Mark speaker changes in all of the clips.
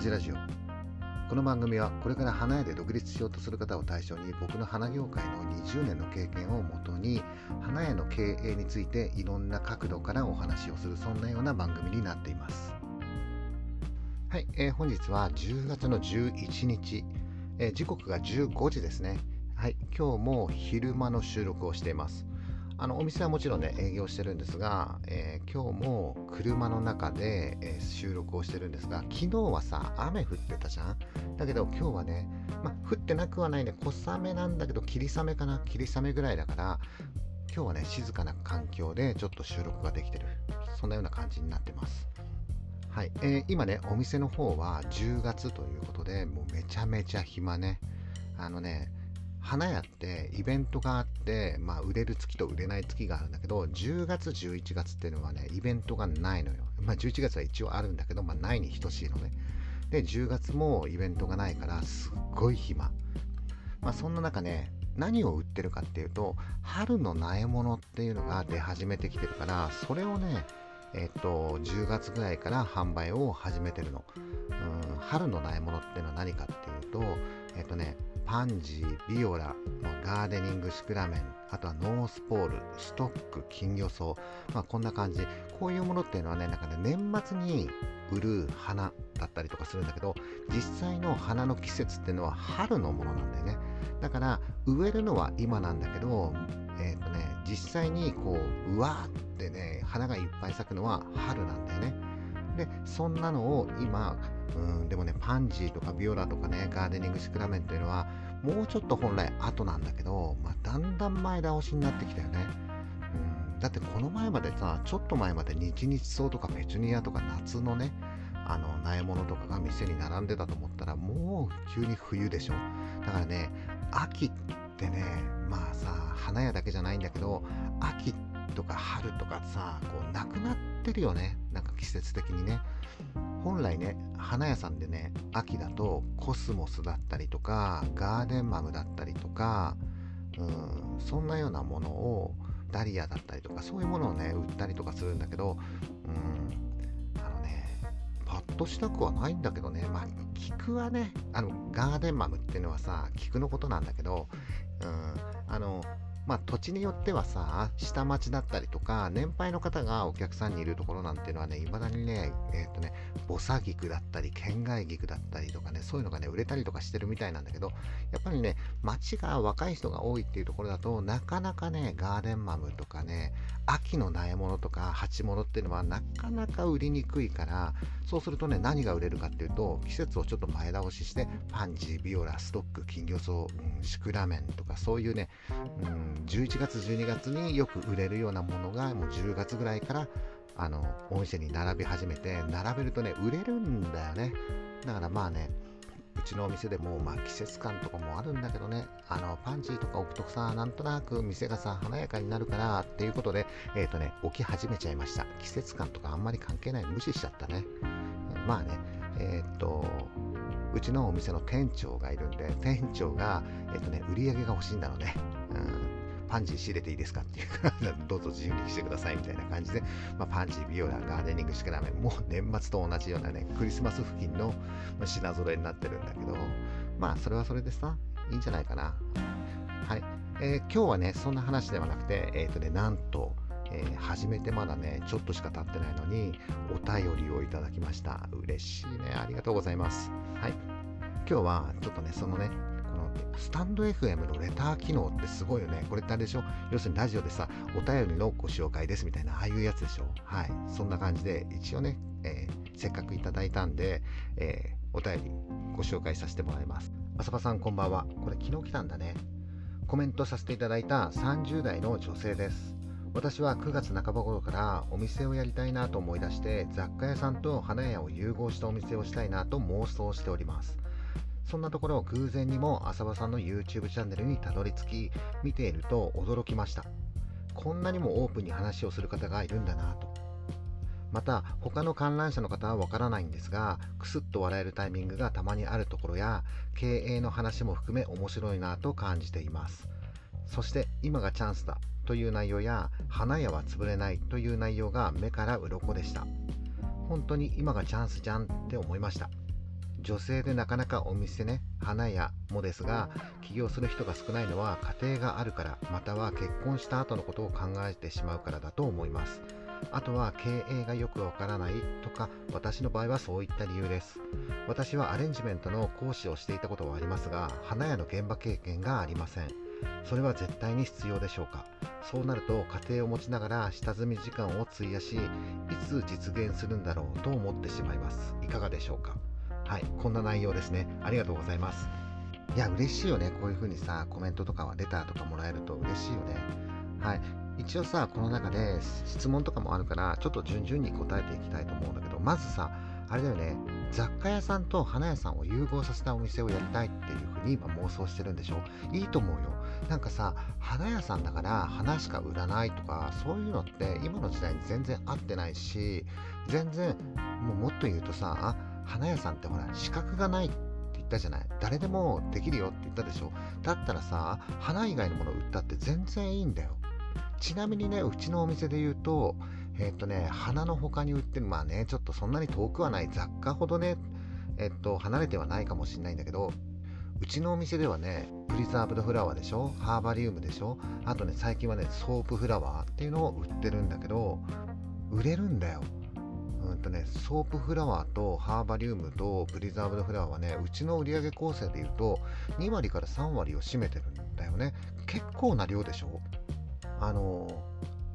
Speaker 1: 親父ラジオ。この番組はこれから花屋で独立しようとする方を対象に僕の花業界の20年の経験をもとに花屋の経営についていろんな角度からお話をするそんなような番組になっています。はい、えー、本日は10月の11日、えー、時刻が15時ですね。はい今日も昼間の収録をしています。あのお店はもちろんね営業してるんですが、えー、今日も車の中で、えー、収録をしてるんですが昨日はさ雨降ってたじゃん？だけど今日はね、ま降ってなくはないね小雨なんだけど霧雨かな？霧雨ぐらいだから今日はね静かな環境でちょっと収録ができてる。そんなような感じになってます。はい、えー、今ねお店の方は10月ということでもうめちゃめちゃ暇ね。あのね花屋ってイベントがあって、まあ、売れる月と売れない月があるんだけど10月11月っていうのはねイベントがないのよ、まあ、11月は一応あるんだけど、まあ、ないに等しいのね。で10月もイベントがないからすっごい暇。まあそんな中ね何を売ってるかっていうと春の苗物っていうのが出始めてきてるからそれをねえっと10月ぐらいから販売を始めてるの。うん春の苗物っていうのは何かっていうとえっとねパンジー、ビオラのガーデニングシクラメン、あとはノースポール、ストック、金魚草、まあ、こんな感じ。こういうものっていうのはね、なんかね、年末に売る花だったりとかするんだけど、実際の花の季節っていうのは春のものなんだよね。だから、植えるのは今なんだけど、えっ、ー、とね、実際にこう、うわーってね、花がいっぱい咲くのは春なんだよね。で、そんなのを今、うん、でもね、パンジーとかビオラとかね、ガーデニングシクラメンというのは、もうちょっと本来後なんだけど、まあ、だんだん前倒しになってきたよね。うん、だってこの前までさ、ちょっと前まで日々草とかペチュニアとか夏のね、あの苗物とかが店に並んでたと思ったらもう急に冬でしょだからね秋ってねまあさ花屋だけじゃないんだけど秋ってとか春とかさこうなくなってるよね。なんか季節的にね。本来ね花屋さんでね秋だとコスモスだったりとかガーデンマムだったりとかうんそんなようなものをダリアだったりとかそういうものをね売ったりとかするんだけどうんあのねパッとしたくはないんだけどね。まあ菊はねあのガーデンマムっていうのはさ菊のことなんだけどうんあのまあ、土地によってはさ、下町だったりとか、年配の方がお客さんにいるところなんていうのはね、いまだにね、えっ、ー、とね、ボサ菊だったり、県外菊だったりとかね、そういうのがね、売れたりとかしてるみたいなんだけど、やっぱりね、町が若い人が多いっていうところだと、なかなかね、ガーデンマムとかね、秋の苗物とか鉢物っていうのはなかなか売りにくいから、そうするとね、何が売れるかっていうと、季節をちょっと前倒しして、パンジー、ビオラ、ストック、金魚草、うん、シクラメンとか、そういうね、うん11月12月によく売れるようなものがもう10月ぐらいからあのお店に並び始めて並べるとね売れるんだよねだからまあねうちのお店でも、まあ、季節感とかもあるんだけどね、あの、パンジーとか置くとさ、なんとなく店がさ、華やかになるから、っていうことで、えっ、ー、とね、置き始めちゃいました。季節感とかあんまり関係ない、無視しちゃったね。まあね、えっ、ー、と、うちのお店の店長がいるんで、店長が、えっ、ー、とね、売り上げが欲しいんだろうね。うんパンジー仕入れていいですかっていうかどうぞ自由にしてくださいみたいな感じで、まあ、パンジー、ビオラ、ガーデニングシクラメン、もう年末と同じようなね、クリスマス付近の品揃えになってるんだけど、まあ、それはそれでさ、いいんじゃないかな。はい。えー、今日はね、そんな話ではなくて、えっ、ー、とね、なんと、えー、始めてまだね、ちょっとしか経ってないのに、お便りをいただきました。嬉しいね。ありがとうございます。はい。今日はちょっとね、そのね、スタンド FM のレター機能ってすごいよね。これってあれでしょ？要するにラジオでさ、お便りのご紹介ですみたいな、ああいうやつでしょ？はい。そんな感じで、一応ね、えー、せっかくいただいたんで、えー、お便りご紹介させてもらいます。浅場さんこんばんは。これ昨日来たんだね。コメントさせていただいた30代の女性です。私は9月半ば頃からお店をやりたいなと思い出して雑貨屋さんと花屋を融合したお店をしたいなと妄想しております。そんなところを偶然にも浅場さんの YouTube チャンネルにたどり着き見ていると驚きました。こんなにもオープンに話をする方がいるんだなと。また他の観覧車の方はわからないんですがクスッと笑えるタイミングがたまにあるところや経営の話も含め面白いなと感じています。そして今がチャンスだという内容や花屋は潰れないという内容が目から鱗でした。本当に今がチャンスじゃんって思いました。女性でなかなかお店ね花屋もですが起業する人が少ないのは家庭があるからまたは結婚した後のことを考えてしまうからだと思います。あとは経営がよくわからないとか私の場合はそういった理由です。私はアレンジメントの講師をしていたことはありますが花屋の現場経験がありません。それは絶対に必要でしょうか。そうなると家庭を持ちながら下積み時間を費やしいつ実現するんだろうと思ってしまいます。いかがでしょうか？はい、こんな内容ですね。ありがとうございます。いや、嬉しいよね。こういう風にさ、コメントとかはレターとかもらえると嬉しいよね。はい。一応さ、この中で質問とかもあるから、ちょっと順々に答えていきたいと思うんだけど、まずさ、あれだよね、雑貨屋さんと花屋さんを融合させたお店をやりたいっていう風に今妄想してるんでしょ？いいと思うよ。なんかさ、花屋さんだから花しか売らないとか、そういうのって今の時代に全然合ってないし、全然、もうもっと言うとさ、花屋さんってほら資格がないって言ったじゃない。誰でもできるよって言ったでしょ。だったらさ花以外のもの売ったって全然いいんだよ。ちなみにねうちのお店で言うとえっとね花の他に売ってるまあねちょっとそんなに遠くはない雑貨ほどねえっと離れてはないかもしれないんだけどうちのお店ではねプリザーブドフラワーでしょハーバリウムでしょあとね最近はねソープフラワーっていうのを売ってるんだけど売れるんだよ。とね、ソープフラワーとハーバリウムとプリザーブドフラワーはね、うちの売上構成でいうと2割から3割を占めてるんだよね。結構な量でしょ？あの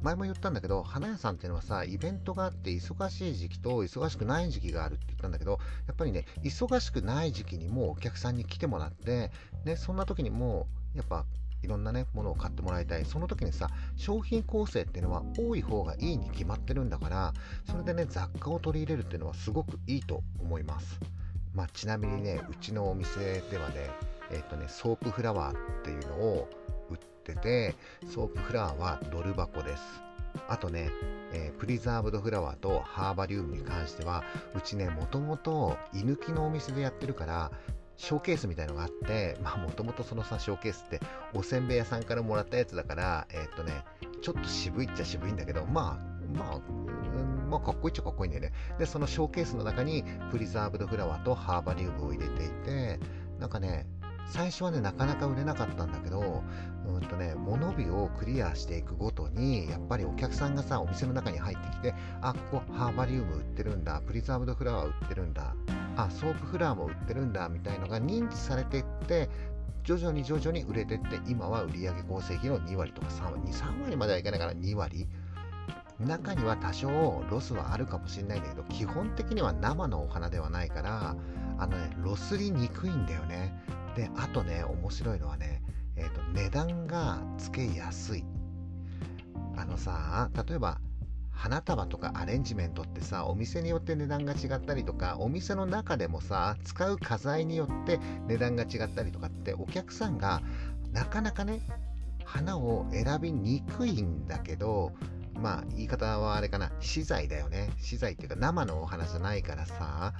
Speaker 1: 前も言ったんだけど、花屋さんっていうのはさ、イベントがあって忙しい時期と忙しくない時期があるって言ったんだけど、やっぱりね、忙しくない時期にもお客さんに来てもらって、ね、そんな時にも、やっぱいろんなね、ものを買ってもらいたい。その時にさ、商品構成っていうのは多い方がいいに決まってるんだから、それでね、雑貨を取り入れるっていうのはすごくいいと思います。まあ、ちなみにね、うちのお店ではね、えっ、とね、ソープフラワーっていうのを売ってて、ソープフラワーはドル箱です。あとね、えー、プリザーブドフラワーとハーバリウムに関しては、うちね、もともと居抜きのお店でやってるから、ショーケースみたいのがあって、まあもともとそのさ、ショーケースっておせんべい屋さんからもらったやつだから、えー、っとね、ちょっと渋いっちゃ渋いんだけど、まあ、まあ、まあ、かっこいいっちゃかっこいいんだよね。で、そのショーケースの中にプリザーブドフラワーとハーバリウムを入れていて、なんかね、最初はね、なかなか売れなかったんだけど、うんとね、物日をクリアしていくごとに、やっぱりお客さんがさ、お店の中に入ってきて、あ、ここハーバリウム売ってるんだ、プリザーブドフラワー売ってるんだ、あ、ソープフラワーも売ってるんだ、みたいのが認知されていって、徐々に徐々に売れていって、今は売上構成比の2割とか3割、2、3割まではいかないから2割。中には多少ロスはあるかもしれないんだけど、基本的には生のお花ではないから、あのね、ロスりにくいんだよね。で、あとね、面白いのはね、えーと、値段がつけやすい。あのさ、例えば花束とかアレンジメントってさ、お店によって値段が違ったりとか、お店の中でもさ、使う花材によって値段が違ったりとかって、お客さんがなかなかね、花を選びにくいんだけど、まあ言い方はあれかな、資材だよね。資材っていうか生のお花じゃないからさ、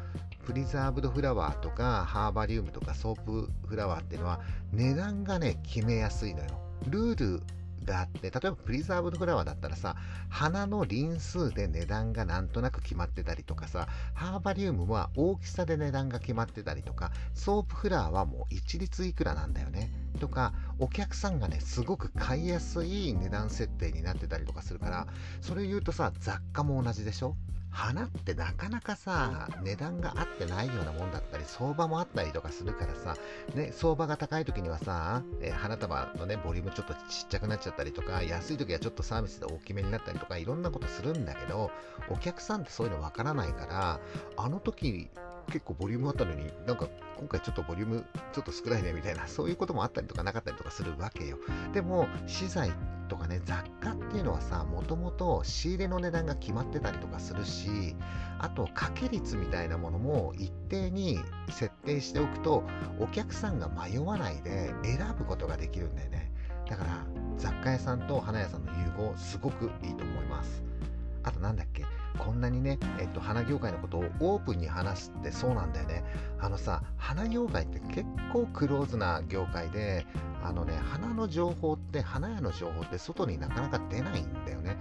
Speaker 1: プリザーブドフラワーとかハーバリウムとかソープフラワーっていうのは値段がね決めやすいのよルールがあって例えばプリザーブドフラワーだったらさ花の輪数で値段がなんとなく決まってたりとかさハーバリウムは大きさで値段が決まってたりとかソープフラワーはもう一律いくらなんだよね。とかお客さんがねすごく買いやすい値段設定になってたりとかするからそれ言うとさ雑貨も同じでしょ？花ってなかなかさ、値段が合ってないようなもんだったり、相場もあったりとかするからさ、ね、相場が高い時にはさ、え、花束のね、ボリュームちょっとちっちゃくなっちゃったりとか、安い時はちょっとサービスで大きめになったりとか、いろんなことするんだけど、お客さんってそういうのわからないから、あの時結構ボリュームあったのに、なんか今回ちょっとボリュームちょっと少ないねみたいな、そういうこともあったりとかなかったりとかするわけよ。でも、資材とかね、雑貨っていうのはさ、もともと仕入れの値段が決まってたりとかするし、あと、掛け率みたいなものも一定に設定しておくと、お客さんが迷わないで選ぶことができるんだよね。だから、雑貨屋さんと花屋さんの融合、すごくいいと思います。あとなんだっけ？こんなにね、えっと、花業界のことをオープンに話すってそうなんだよね。あのさ、花業界って結構クローズな業界で、あのね、花の情報って、花屋の情報って外になかなか出ないんだよね。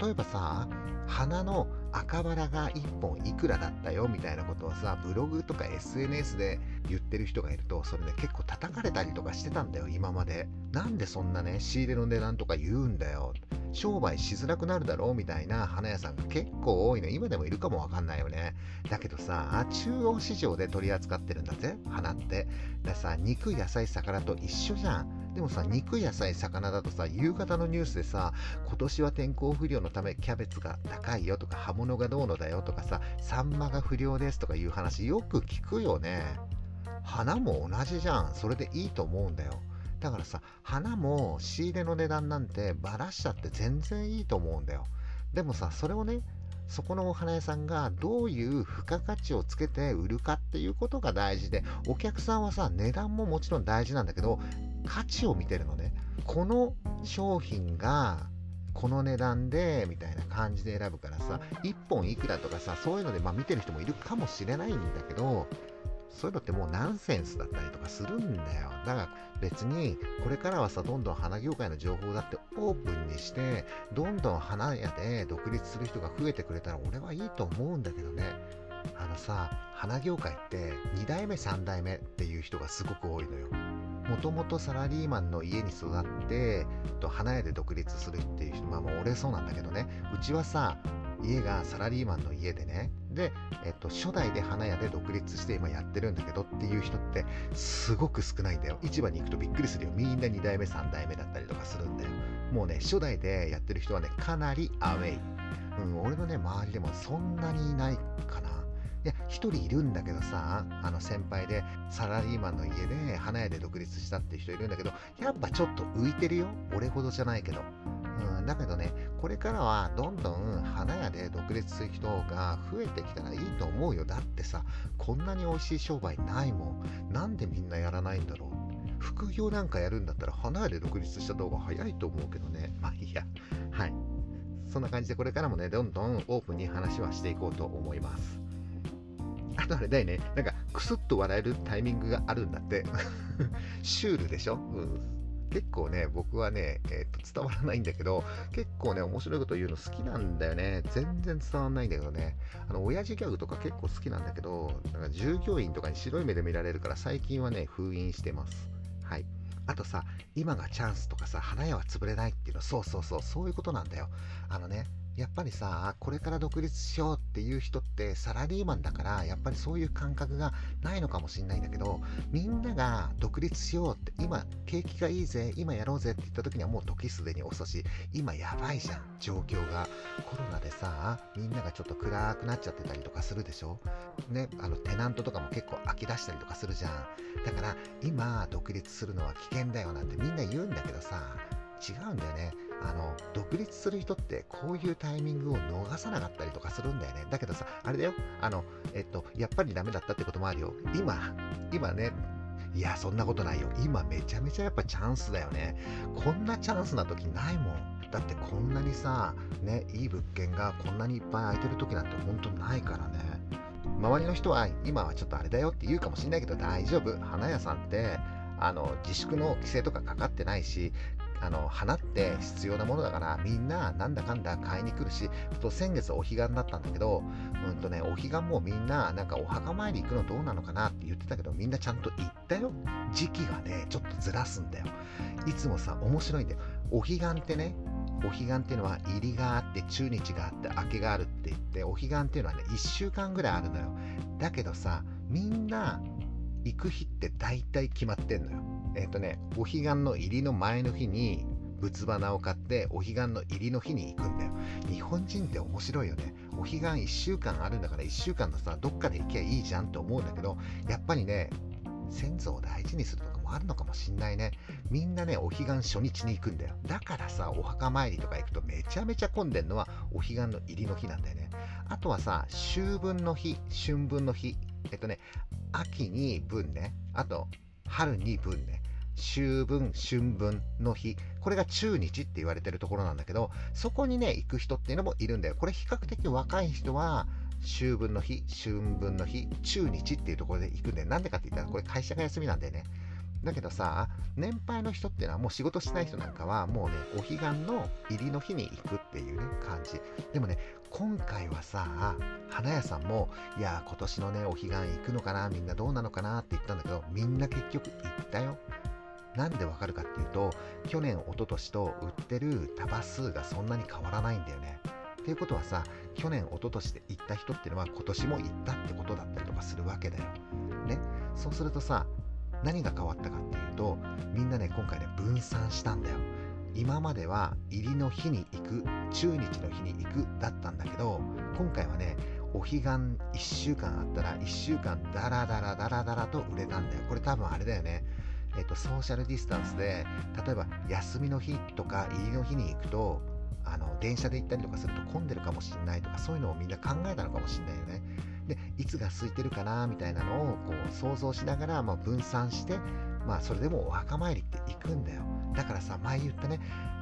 Speaker 1: 例えばさ、花の赤バラが1本いくらだったよみたいなことをさ、ブログとか SNS で言ってる人がいると、それね、結構叩かれたりとかしてたんだよ、今まで。なんでそんなね、仕入れの値段とか言うんだよ。商売しづらくなるだろうみたいな花屋さんが結構多いの。今でもいるかもわかんないよね。だけどさ、中央市場で取り扱ってるんだぜ、花って。ださ、肉、野菜、魚と一緒じゃん。でもさ、肉、野菜、魚だとさ、夕方のニュースでさ、今年は天候不良のためキャベツが高いよとか、葉物がどうのだよとかさ、サンマが不良ですとかいう話よく聞くよね。花も同じじゃん。それでいいと思うんだよ。だからさ、花も仕入れの値段なんてばらしちゃって全然いいと思うんだよ。でもさ、それをね、そこのお花屋さんがどういう付加価値をつけて売るかっていうことが大事で、お客さんはさ、値段ももちろん大事なんだけど、価値を見てるのね。この商品がこの値段でみたいな感じで選ぶからさ、1本いくらとかさ、そういうのでまあ見てる人もいるかもしれないんだけど、そういうのってもうナンセンスだったりとかするんだよ。だから別にこれからはさ、どんどん花業界の情報だってオープンにして、どんどん花屋で独立する人が増えてくれたら俺はいいと思うんだけどね。あのさ、花業界って2代目3代目っていう人がすごく多いのよ。もともとサラリーマンの家に育って、と花屋で独立するっていう人、まあもう俺そうなんだけどね、うちはさ、家がサラリーマンの家でね、で、えっと、初代で花屋で独立して今やってるんだけどっていう人ってすごく少ないんだよ。市場に行くとびっくりするよ。みんな2代目、3代目だったりとかするんだよ。もうね、初代でやってる人はね、かなりアウェイ。うん、俺のね、周りでもそんなにいないかな。いや、一人いるんだけどさ、あの先輩でサラリーマンの家で花屋で独立したっていう人いるんだけど、やっぱちょっと浮いてるよ。俺ほどじゃないけど。うん、だけどね、これからはどんどん花屋で独立する人が増えてきたらいいと思うよ。だってさ、こんなに美味しい商売ないもん。なんでみんなやらないんだろう。副業なんかやるんだったら花屋で独立した方が早いと思うけどね。まあいいや。はい。そんな感じでこれからもね、どんどんオープンに話はしていこうと思います。あとあれだよね、なんかクスッと笑えるタイミングがあるんだって。シュールでしょ、うん結構ね、僕はね、えー、と伝わらないんだけど、結構ね、面白いこと言うの好きなんだよね。全然伝わらないんだけどね。あの、親父ギャグとか結構好きなんだけど、なんか従業員とかに白い目で見られるから最近はね、封印してます。はい。あとさ、今がチャンスとかさ、花屋は潰れないっていうの、そうそうそう、そういうことなんだよ。あのね、やっぱりさ、これから独立しようっていう人ってサラリーマンだから、やっぱりそういう感覚がないのかもしれないんだけど、みんなが独立しようって、今、景気がいいぜ、今やろうぜって言った時にはもう時すでに遅し、今やばいじゃん、状況が。コロナでさ、みんながちょっと暗くなっちゃってたりとかするでしょ？ね、あの、テナントとかも結構飽き出したりとかするじゃん。だから、今、独立するのは危険だよなんてみんな言うんだけどさ、違うんだよね。あの、独立する人ってこういうタイミングを逃さなかったりとかするんだよね。だけどさ、あれだよ。あの、えっと、やっぱりダメだったってこともあるよ。今、今ね、いや、そんなことないよ。今めちゃめちゃやっぱチャンスだよね。こんなチャンスな時ないもん。だってこんなにさ、ね、いい物件がこんなにいっぱい空いてる時なんて本当ないからね。周りの人は今はちょっとあれだよって言うかもしんないけど大丈夫。花屋さんってあの自粛の規制とかかかってないしあの花って必要なものだからみんななんだかんだ買いに来るしと先月お彼岸だったんだけどうんとねお彼岸もみんななんかお墓参り行くのどうなのかなって言ってたけどみんなちゃんと行ったよ。時期がねちょっとずらすんだよ。いつもさ面白いんだよ。お彼岸ってねお彼岸っていうのは入りがあって中日があって明けがあるって言ってお彼岸っていうのはね1週間ぐらいあるのよ。だけどさみんな行く日って大体決まってんのよ。えっ、とね、お彼岸の入りの前の日に仏花を買ってお彼岸の入りの日に行くんだよ。日本人って面白いよね。お彼岸1週間あるんだから1週間のさ、どっかで行きゃいいじゃんって思うんだけど、やっぱりね、先祖を大事にするとかもあるのかもしんないね。みんなね、お彼岸初日に行くんだよ。だからさ、お墓参りとか行くとめちゃめちゃ混んでんのはお彼岸の入りの日なんだよね。あとはさ、秋分の日、春分の日。えっとね、秋に分ね。あと、春に分ね。秋分、春分の日、これが中日って言われてるところなんだけど、そこにね、行く人っていうのもいるんだよ。これ比較的若い人は、秋分の日、春分の日、中日っていうところで行くんで。なんでかって言ったら、これ会社が休みなんだよね。だけどさ、年配の人っていうのはもう仕事しない人なんかはもうね、お彼岸の入りの日に行くっていうね、感じ。でもね、今回はさ、花屋さんも、いや、今年のね、お彼岸行くのかな、みんなどうなのかなって言ったんだけど、みんな結局行ったよ。なんでわかるかっていうと、去年、一昨年と売ってる束数がそんなに変わらないんだよね。っていうことはさ、去年、一昨年で行った人っていうのは今年も行ったってことだったりとかするわけだよ。ね。そうするとさ、何が変わったかっていうとみんなね今回ね分散したんだよ。今までは入りの日に行く中日の日に行くだったんだけど今回はねお彼岸1週間あったら1週間ダラダラダラダラと売れたんだよ。これ多分あれだよね。えっとソーシャルディスタンスで例えば休みの日とか入りの日に行くとあの電車で行ったりとかすると混んでるかもしれないとかそういうのをみんな考えたのかもしれないよね。でいつが空いてるかなみたいなのをこう想像しながら、まあ、分散してまあそれでもお墓参りって行くんだよ。だからさ前言ったね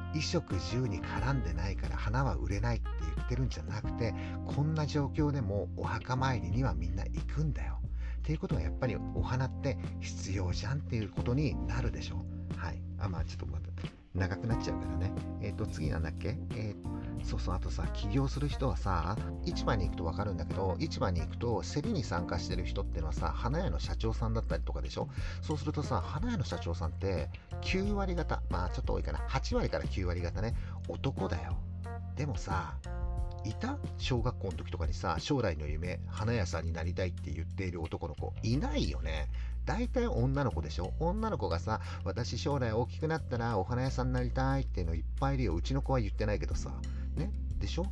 Speaker 1: 衣食住に絡んでないから花は売れないって言ってるんじゃなくてこんな状況でもお墓参りにはみんな行くんだよ。っていうことはやっぱりお花って必要じゃんっていうことになるでしょ。はい。あまあちょっと待って。長くなっちゃうからね。えっ、ー、と次なんだっけ？えっ、ー、そうそう、あとさ、起業する人はさ、市場に行くと分かるんだけど、市場に行くと、競りに参加してる人ってのはさ、花屋の社長さんだったりとかでしょ？そうするとさ、花屋の社長さんって、9割方、まあちょっと多いかな、8割から9割方ね、男だよ。でもさ、いた？小学校の時とかにさ、将来の夢、花屋さんになりたいって言っている男の子、いないよね。大体女の子でしょ？女の子がさ、私将来大きくなったらお花屋さんになりたいっていうのいっぱいいるよ。うちの子は言ってないけどさ。ね？でしょ？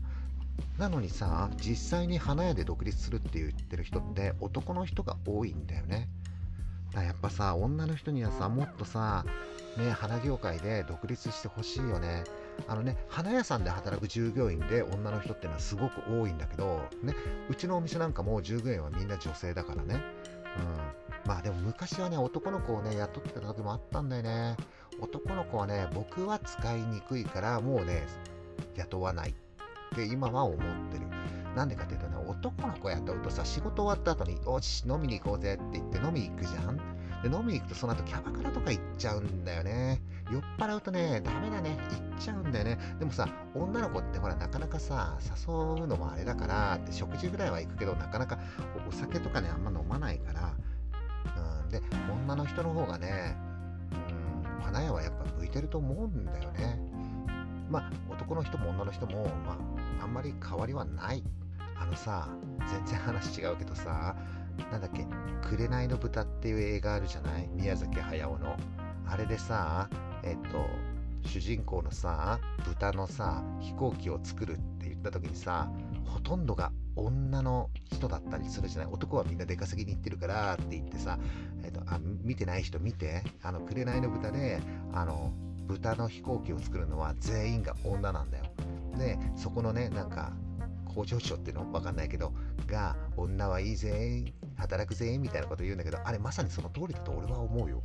Speaker 1: なのにさ実際に花屋で独立するって言ってる人って男の人が多いんだよね。だからやっぱさ女の人にはさもっとさね花業界で独立してほしいよね。あのね花屋さんで働く従業員で女の人ってのはすごく多いんだけどねうちのお店なんかも従業員はみんな女性だからね。うん。まあでも昔はね男の子をね雇ってた時もあったんだよね男の子はね僕は使いにくいからもうね雇わないって今は思ってる。なんでかっていうとね、男の子雇うとさ、仕事終わった後に、よし、飲みに行こうぜって言って飲み行くじゃん。で、飲みに行くとその後キャバクラとか行っちゃうんだよね。酔っ払うとね、ダメだね。行っちゃうんだよね。でもさ、女の子ってほら、なかなかさ、誘うのもあれだから、食事ぐらいは行くけど、なかなかお酒とかね、あんま飲まないから。うん、で、女の人の方がね、うん、花屋はやっぱ向いてると思うんだよね。まあ、男の人も女の人も、まあ、あんまり変わりはない。あのさ、全然話違うけどさ、なんだっけ、紅の豚っていう映画あるじゃない？宮崎駿の。あれでさ、えっと、主人公のさ、豚のさ、飛行機を作るって言った時にさ、ほとんどが女の人だったりするじゃない？男はみんな出稼ぎに行ってるからって言ってさ、えっと、あ見てない人見て、あの、紅の豚で、あの、豚の飛行機を作るのは全員が女なんだよ。で、そこのね、なんか、工場長っていうの？わかんないけど、が、女はいいぜ、働くぜ、みたいなこと言うんだけど、あれまさにその通りだと俺は思うよ。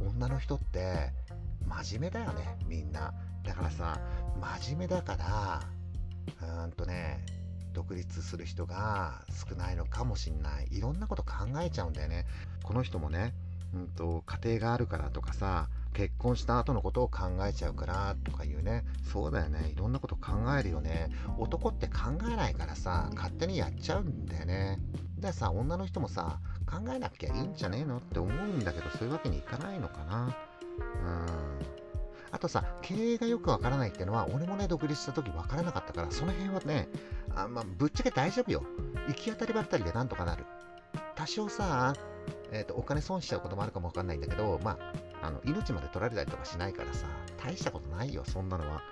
Speaker 1: 女の人って、真面目だよね、みんな。だからさ、真面目だから、うーんとね、独立する人が少ないのかもしんない。いろんなこと考えちゃうんだよね。この人もね、うんと、家庭があるからとかさ、結婚した後のことを考えちゃうからとか言うね。そうだよね。いろんなこと考えるよね。男って考えないからさ、勝手にやっちゃうんだよね。でさ、女の人もさ、考えなきゃいいんじゃねえの？って思うんだけど、そういうわけにいかないのかな。うん。あとさ、経営がよくわからないっていうのは、俺もね、独立した時わからなかったから、その辺はね、あまあ、ぶっちゃけ大丈夫よ。行き当たりばったりでなんとかなる。多少さ、えーと、お金損しちゃうこともあるかもわかんないんだけど、まあ、あの命まで取られたりとかしないからさ、大したことないよ、そんなのは。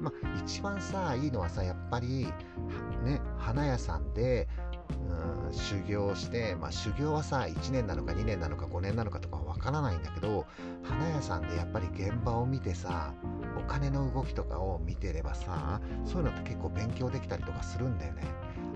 Speaker 1: まあ、一番さ、いいのはさ、やっぱり、ね、花屋さんで、うん、修行して、まあ、修行はさ、1年なのか2年なのか5年なのかとかわからないんだけど、花屋さんでやっぱり現場を見てさ、お金の動きとかを見てればさ、そういうのって結構勉強できたりとかするんだよね。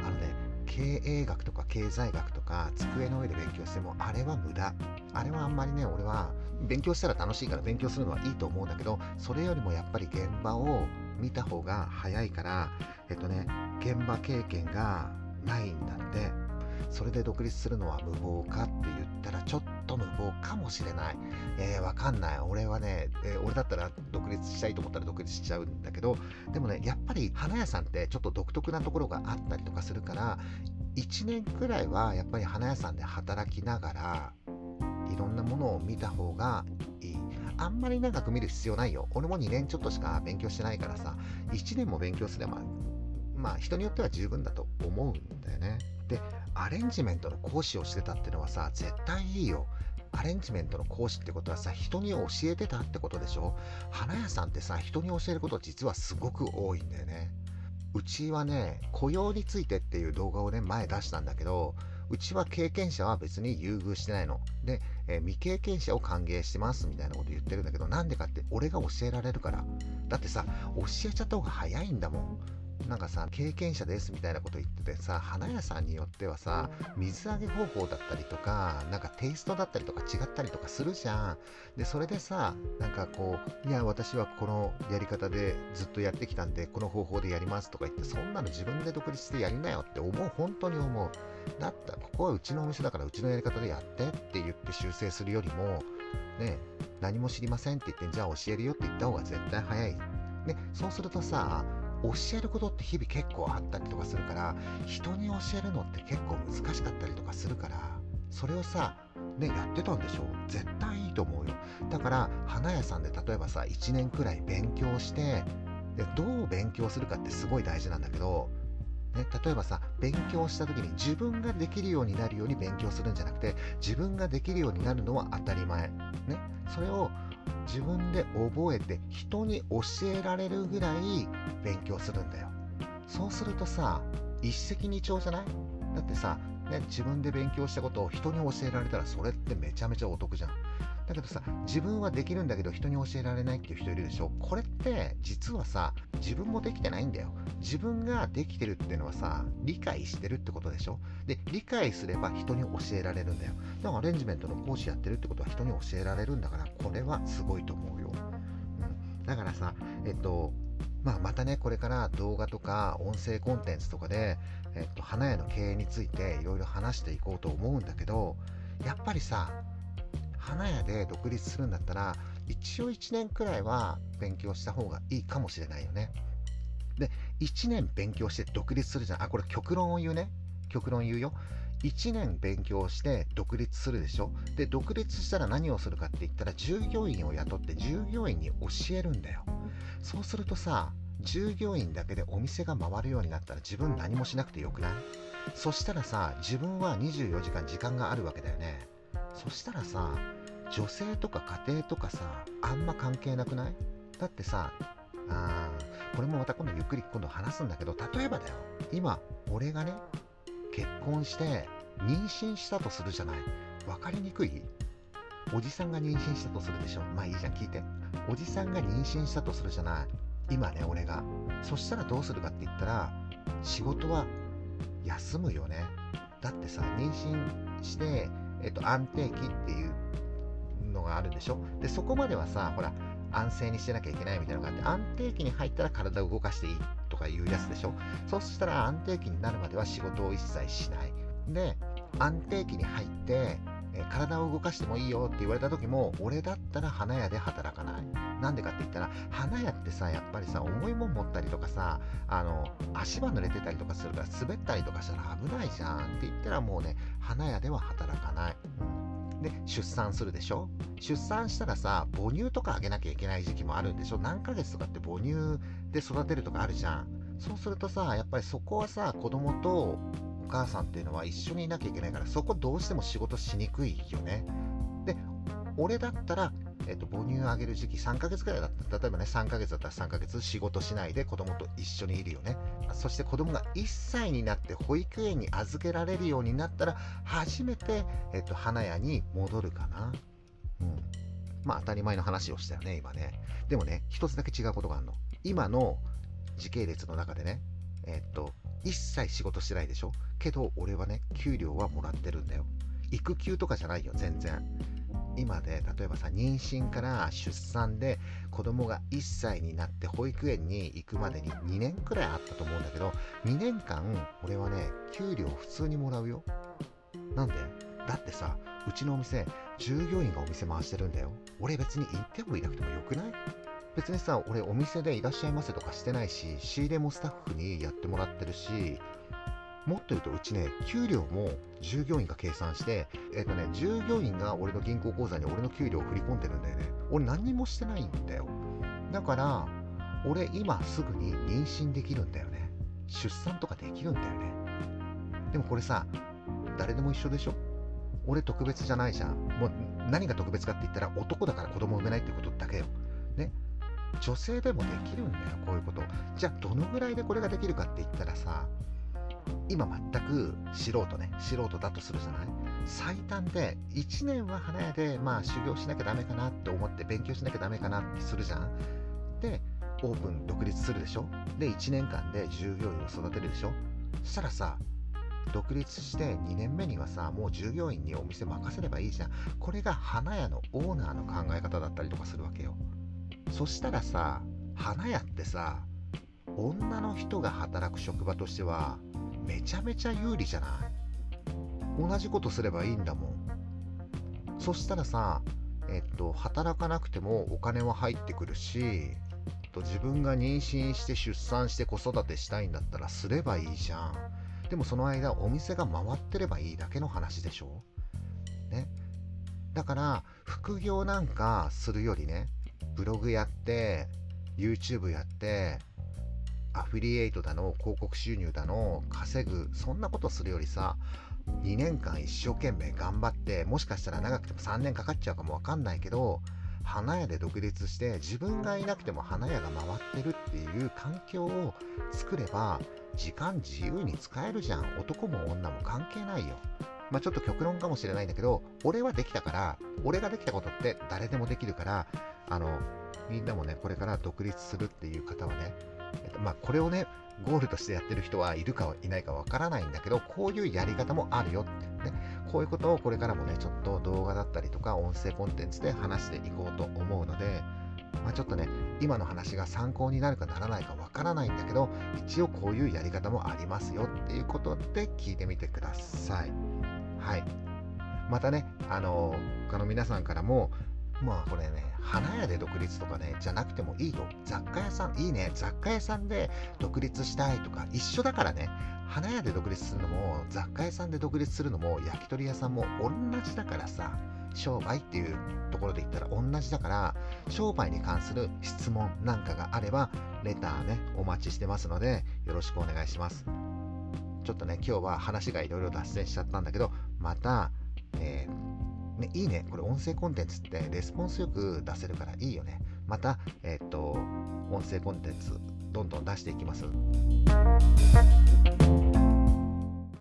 Speaker 1: あのね、経営学とか経済学とか机の上で勉強してもあれは無駄あれはあんまりね俺は勉強したら楽しいから勉強するのはいいと思うんだけどそれよりもやっぱり現場を見た方が早いからえっとね現場経験がないんだってそれで独立するのは無謀かって言ったらちょっと無謀かもしれない。えー、わかんない。俺はね、えー、俺だったら独立したいと思ったら独立しちゃうんだけど、でもね、やっぱり花屋さんってちょっと独特なところがあったりとかするから、1年くらいはやっぱり花屋さんで働きながら、いろんなものを見た方がいい。あんまり長く見る必要ないよ。俺も2年ちょっとしか勉強してないからさ、1年も勉強すれば、まあ人によっては十分だと思うんだよね。で、アレンジメントの講師をしてたってのはさ、絶対いいよ。アレンジメントの講師ってことはさ、人に教えてたってことでしょ？花屋さんってさ、人に教えること実はすごく多いんだよね。うちはね、雇用についてっていう動画をね、前出したんだけど、うちは経験者は別に優遇してないの。で、えー、未経験者を歓迎してますみたいなこと言ってるんだけど、なんでかって俺が教えられるから。だってさ、教えちゃった方が早いんだもん。なんかさ経験者ですみたいなこと言っててさ花屋さんによってはさ水揚げ方法だったりとかなんかテイストだったりとか違ったりとかするじゃん。でそれでさなんかこういや私はこのやり方でずっとやってきたんでこの方法でやりますとか言ってそんなの自分で独立してやりなよって思う本当に思う。だったらここはうちのお店だからうちのやり方でやってって言って修正するよりもね何も知りませんって言ってじゃあ教えるよって言った方が絶対早い。ねそうするとさ教えることって日々結構あったりとかするから人に教えるのって結構難しかったりとかするからそれをさねやってたんでしょ？絶対いいと思うよ。だから花屋さんで例えばさ1年くらい勉強してでどう勉強するかってすごい大事なんだけどね、例えばさ勉強した時に自分ができるようになるように勉強するんじゃなくて自分ができるようになるのは当たり前、ね、それを自分で覚えて人に教えられるぐらい勉強するんだよ。そうするとさ一石二鳥じゃない？だってさ、ね、自分で勉強したことを人に教えられたらそれってめちゃめちゃお得じゃん。だけどさ自分はできるんだけど人に教えられないっていう人いるでしょ？これって実はさ自分もできてないんだよ。自分ができてるっていうのはさ理解してるってことでしょ？で理解すれば人に教えられるんだよ。だからアレンジメントの講師やってるってことは人に教えられるんだからこれはすごいと思うよ、うん、だからさえっとまあ、またね、これから動画とか音声コンテンツとかで、えっと、花屋の経営についていろいろ話していこうと思うんだけど、やっぱりさ、花屋で独立するんだったら一応1年くらいは勉強した方がいいかもしれないよね。で1年勉強して独立するじゃん。あこれ極論を言うね。極論言うよ。1年勉強して独立するでしょ。で独立したら何をするかって言ったら従業員を雇って従業員に教えるんだよ。そうするとさ従業員だけでお店が回るようになったら自分何もしなくてよくない？そしたらさ自分は24時間時間があるわけだよね。そしたらさ女性とか家庭とかさあんま関係なくない？だってさあこれもまた今度ゆっくり今度話すんだけど例えばだよ。今俺がね結婚して妊娠したとするじゃない？分かりにくい？おじさんが妊娠したとするでしょ？まあいいじゃん聞いて。おじさんが妊娠したとするじゃない？今ね俺が。そしたらどうするかって言ったら仕事は休むよね。だってさ妊娠してえっと、安定期っていうのがあるでしょ？でそこまではさほら安静にしてなきゃいけないみたいなのがあって安定期に入ったら体を動かしていいとかいうやつでしょ？そうしたら安定期になるまでは仕事を一切しない。で安定期に入ってえ体を動かしてもいいよって言われた時も俺だったら花屋で働かない。なんでかって言ったら花屋ってさやっぱりさ重いもん持ったりとかさあの足場濡れてたりとかするから滑ったりとかしたら危ないじゃんって言ったらもうね花屋では働かない、で出産するでしょ？出産したらさ母乳とかあげなきゃいけない時期もあるんでしょ？何ヶ月とかって母乳で育てるとかあるじゃん。そうするとさやっぱりそこはさ子供とお母さんっていうのは一緒にいなきゃいけないからそこどうしても仕事しにくいよね。で俺だったらえっと、母乳あげる時期3ヶ月くらいだった。例えばね3ヶ月だったら3ヶ月仕事しないで子供と一緒にいるよね。そして子供が1歳になって保育園に預けられるようになったら初めて、えっと、花屋に戻るかな。うん。まあ当たり前の話をしたよね今ね。でもね一つだけ違うことがあるの。今の時系列の中でねえっと一切仕事してないでしょ？けど俺はね給料はもらってるんだよ。育休とかじゃないよ全然。今で例えばさ妊娠から出産で子供が1歳になって保育園に行くまでに2年くらいあったと思うんだけど2年間俺はね給料普通にもらうよ。なんで？だってさうちのお店従業員がお店回してるんだよ。俺別に行ってもいなくてもよくない？別にさ俺お店でいらっしゃいませとかしてないし仕入れもスタッフにやってもらってるしもっと言うとうちね給料も従業員が計算してえっ、ー、とね従業員が俺の銀行口座に俺の給料を振り込んでるんだよね。俺何にもしてないんだよ。だから俺今すぐに妊娠できるんだよね。出産とかできるんだよね。でもこれさ誰でも一緒でしょ。俺特別じゃないじゃん。もう何が特別かって言ったら男だから子供産めないってことだけよ。ね。女性でもできるんだよこういうこと。じゃあどのぐらいでこれができるかって言ったらさ今全く素人ね素人だとするじゃない？最短で1年は花屋でまあ修行しなきゃダメかなって思って勉強しなきゃダメかなってするじゃん。でオープン独立するでしょ？で1年間で従業員を育てるでしょ？そしたらさ独立して2年目にはさもう従業員にお店任せればいいじゃん。これが花屋のオーナーの考え方だったりとかするわけよ。そしたらさ花屋ってさ女の人が働く職場としてはめちゃめちゃ有利じゃない？同じことすればいいんだもん。そしたらさえっと働かなくてもお金は入ってくるしえっと自分が妊娠して出産して子育てしたいんだったらすればいいじゃん。でもその間お店が回ってればいいだけの話でしょ？ね？だから副業なんかするよりねブログやって YouTube やってアフィリエイトだの広告収入だの稼ぐそんなことするよりさ2年間一生懸命頑張ってもしかしたら長くても3年かかっちゃうかもわかんないけど花屋で独立して自分がいなくても花屋が回ってるっていう環境を作れば時間自由に使えるじゃん。男も女も関係ないよ。まあちょっと極論かもしれないんだけど俺はできたから俺ができたことって誰でもできるからあのみんなもねこれから独立するっていう方はね、まあ、これをね、ゴールとしてやってる人はいるかいないかわからないんだけど、こういうやり方もあるよって、ね。こういうことをこれからもね、ちょっと動画だったりとか、音声コンテンツで話していこうと思うので、まあ、ちょっとね、今の話が参考になるかならないかわからないんだけど、一応こういうやり方もありますよっていうことで聞いてみてください。はい。またね、あの他の皆さんからも、まあこれね、花屋で独立とかね、じゃなくてもいいよ。雑貨屋さん、いいね。雑貨屋さんで独立したいとか、一緒だからね。花屋で独立するのも、雑貨屋さんで独立するのも、焼き鳥屋さんも同じだからさ。商売っていうところで言ったら同じだから、商売に関する質問なんかがあれば、レターね、お待ちしてますので、よろしくお願いします。ちょっとね、今日は話がいろいろ脱線しちゃったんだけど、また、えーね、いいね。これ音声コンテンツってレスポンスよく出せるからいいよね。また、えっ、と、音声コンテンツどんどん出していきます。